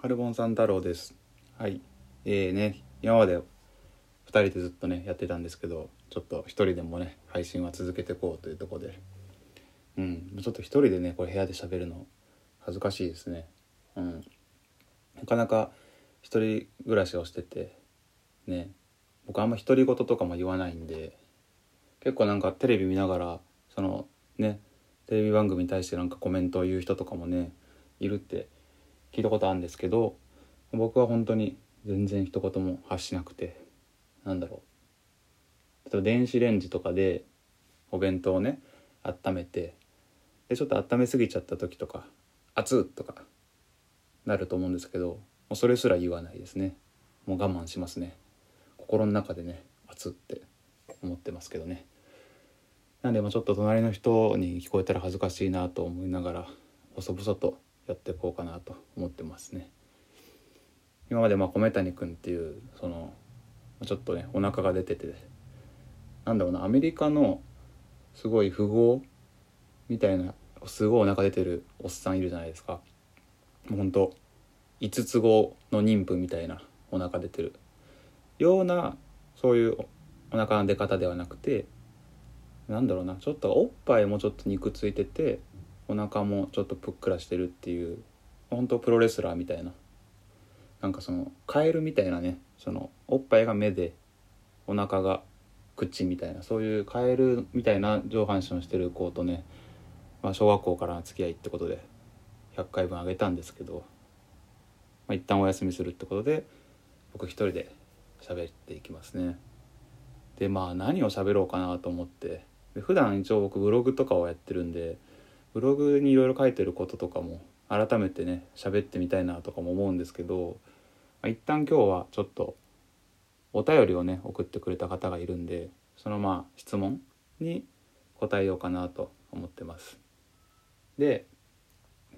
カルボンさん太郎です。はい。えーね、今まで2人でずっとね、やってたんですけど、ちょっと1人でもね、配信は続けていこうというとこで、うん、ちょっと1人でね、これ部屋で喋るの恥ずかしいですね。うん。なかなか一人暮らしをしてて、ね、僕あんま独り言とかも言わないんで、結構なんかテレビ見ながら、そのね、テレビ番組に対してなんかコメントを言う人とかもね、いるって聞いたことあるんですけど僕は本当に全然一言も発しなくてなんだろう。例えば電子レンジとかでお弁当をね温めてでちょっと温めすぎちゃった時とか「熱っ!」とかなると思うんですけどもうそれすら言わないですね。もう我慢しますね。心の中でね熱って思ってますけどね。なんでまあちょっと隣の人に聞こえたら恥ずかしいなと思いながら細々とやっていこうかなと思ってますね。今までまあ米谷君っていうそのちょっとねお腹が出ててなんだろうなアメリカのすごい富豪みたいなすごいお腹出てるおっさんいるじゃないですか。もうほんと5つ子の妊婦みたいなお腹出てる。ようなそういうお腹の出方ではなくてなんだろうなちょっとおっぱいもちょっと肉ついててお腹もちょっとぷっくらしてるっていう本当プロレスラーみたいな。なんかそのカエルみたいなねそのおっぱいが目でお腹が口みたいなそういうカエルみたいな上半身をしてる子とね、まあ、小学校からの付き合いってことで100回分あげたんですけど、まあ、一旦お休みするってことで僕一人で喋っていきますね。でまあ何を喋ろうかなと思ってで普段一応僕ブログとかをやってるんでブログにいろいろ書いてることとかも改めてね喋ってみたいなとかも思うんですけど、まあ、一旦今日はちょっとお便りをね送ってくれた方がいるんでそのまあ質問に答えようかなと思ってます。で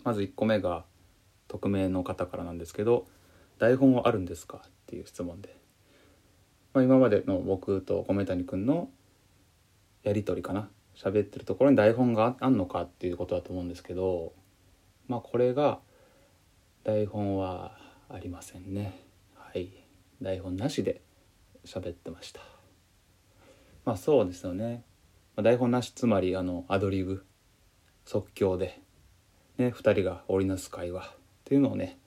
まず1個目が匿名の方からなんですけど「台本はあるんですか?」っていう質問で、まあ、今までの僕と米谷くんのやり取りかな喋ってるところに台本があんのかっていうことだと思うんですけどまあこれが台本はありませんね。はい。台本なしで喋ってました。まあそうですよね、まあ、台本なしつまりあのアドリブ即興でね2人が織りなす会話っていうのをね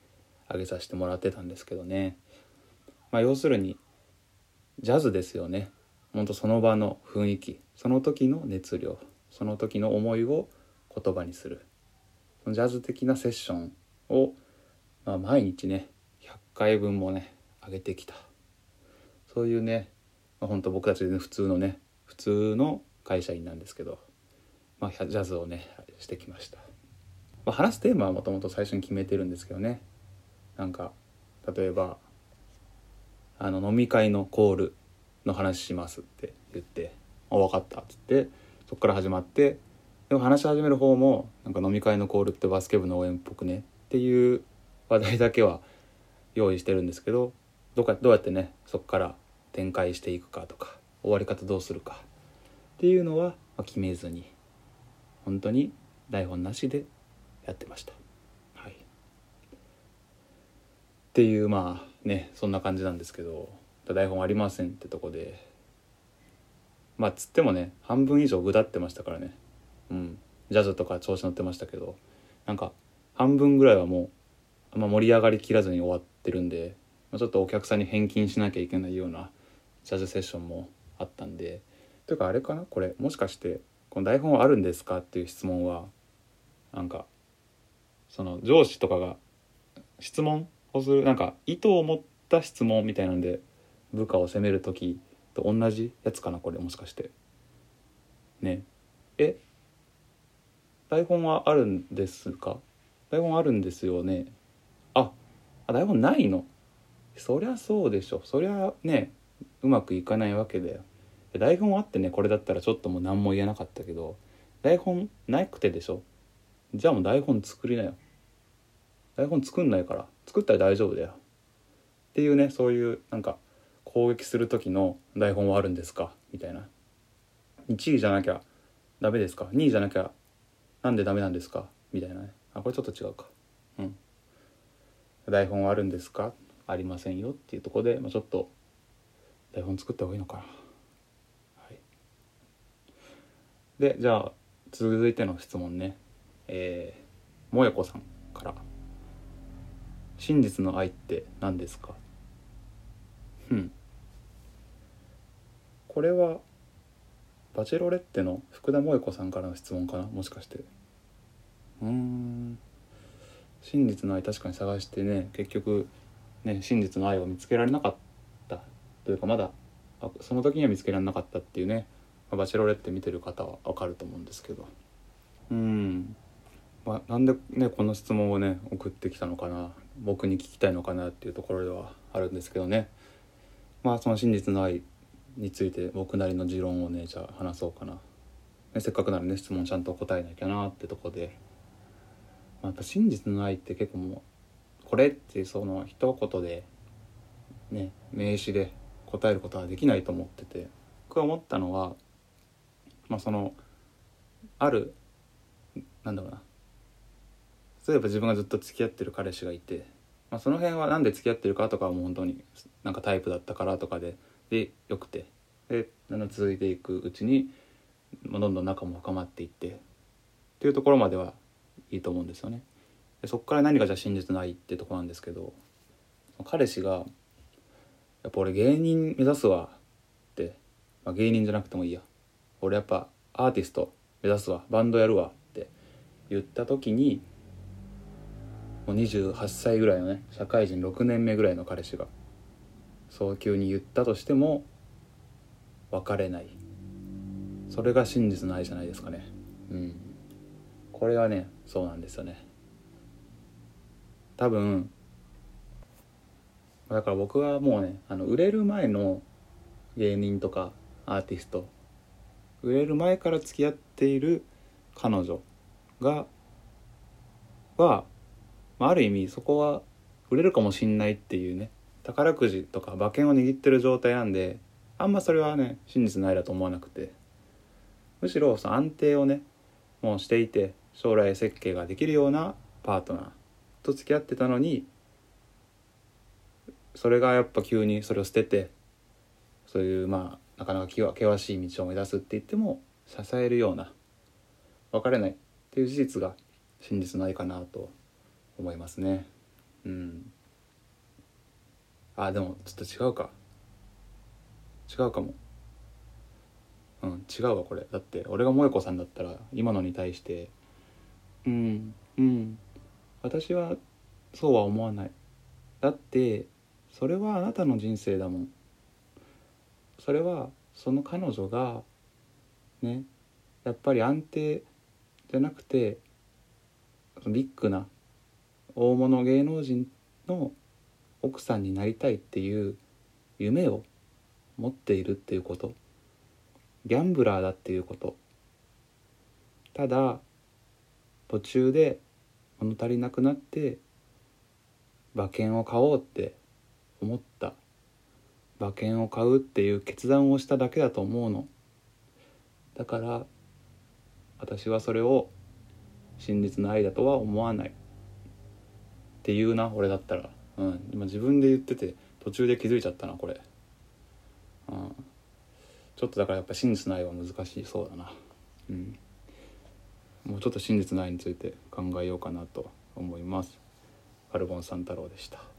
上げさせてもらってたんですけどね。まあ要するにジャズですよね。ほんとその場の雰囲気その時の熱量その時の思いを言葉にするジャズ的なセッションを、まあ、毎日ね100回分もね上げてきた。そういうね、まあ、本当僕たち普通のね普通の会社員なんですけど、まあ、ジャズをねしてきました、まあ、話すテーマはもともと最初に決めてるんですけどね。なんか例えばあの飲み会のコール。の話しますって言って「あ分かった」っつってそこから始まってでも話し始める方もなんか飲み会のコールってバスケ部の応援っぽくねっていう話題だけは用意してるんですけどどうかどうやってねそこから展開していくかとか終わり方どうするかっていうのは決めずに本当に台本なしでやってました。はい、っていうまあねそんな感じなんですけど台本ありませんってとこで。まあつってもね半分以上ぐだってましたからね。うん。ジャズとか調子乗ってましたけど。なんか半分ぐらいはもうあんま盛り上がりきらずに終わってるんで、まあ、ちょっとお客さんに返金しなきゃいけないようなジャズセッションもあったんで。というかあれかな？これもしかしてこの台本あるんですか？っていう質問はなんかその上司とかが質問をするなんか意図を持った質問みたいなんで部下を責める時と同じやつかなこれもしかして。ね。え？台本はあるんですか？台本あるんですよね。ああ台本ないの？そりゃそうでしょ。そりゃねうまくいかないわけだよ。台本あってねこれだったらちょっともう何も言えなかったけど台本なくてでしょ？じゃあもう台本作りなよ。台本作んないから作ったら大丈夫だよ。っていうねそういうなんか攻撃する時の台本はあるんですか？みたいな。1位じゃなきゃダメですか？2位じゃなきゃなんでダメなんですか？みたいなね。あこれちょっと違うか。うん。台本はあるんですか？ありませんよっていうとこで、まあ、ちょっと台本作った方がいいのかな。はい、でじゃあ続いての質問ね。えー、もやこさんから「真実の愛って何ですか?」うん。これはバチェロレッテの福田萌子さんからの質問かな？もしかして。うん。真実の愛確かに探してね結局ね真実の愛を見つけられなかった。というかまだその時には見つけられなかったっていうねまバチェロレッテ見てる方は分かると思うんですけど。うん。まあ、なんでねこの質問をね送ってきたのかな？僕に聞きたいのかな？っていうところではあるんですけどね。まあその真実の愛について僕なりの持論をねじゃあ話そうかな、ね、せっかくならね質問ちゃんと答えなきゃなってとこで、まあ、やっぱ真実の愛って結構もうこれってその一言でね名詞で答えることはできないと思ってて。僕が思ったのはまあそのあるなんだろうな。例えば自分がずっと付き合ってる彼氏がいて、まあ、その辺は何で付き合ってるかとかはもう本当になんかタイプだったからとかででよくてで続いていくうちにどんどん仲も深まっていってっていうところまではいいと思うんですよね。でそこから何がじゃ真実ないってとこなんですけど彼氏が「やっぱ俺芸人目指すわ」って、まあ、芸人じゃなくてもいいや俺やっぱアーティスト目指すわバンドやるわって言った時にもう28歳ぐらいのね社会人6年目ぐらいの彼氏がそう急に言ったとしても別れない。それが真実の愛じゃないですかね。うん。これはねそうなんですよね。多分だから僕はもうねあの売れる前の芸人とかアーティスト売れる前から付き合っている彼女がはまあ、ある意味そこは売れるかもしんないっていうね宝くじとか馬券を握ってる状態なんであんまそれはね真実ないだと思わなくて。むしろその安定をねもうしていて将来設計ができるようなパートナーと付き合ってたのにそれがやっぱ急にそれを捨ててそういうまあなかなか険しい道を目指すって言っても支えるような別れないっていう事実が真実ないかなと思いますね。うん。あでもちょっと違うか。違うかも。うん違うわこれ。だって俺が萌子さんだったら今のに対してうんうん。私はそうは思わない。だってそれはあなたの人生だもん。それはその彼女がねやっぱり安定じゃなくてビッグな大物芸能人の奥さんになりたいっていう夢を持っているっていうこと。ギャンブラーだっていうこと。ただ途中で物足りなくなって馬券を買おうって思った。馬券を買うっていう決断をしただけだと思うの。だから私はそれを真実の愛だとは思わない。って言うな俺だったら。うん今自分で言ってて途中で気づいちゃったなこれ。うん。ちょっとだからやっぱ真実ないは難しいそうだな。うん。もうちょっと真実ないについて考えようかなと思います。カルボン三太郎でした。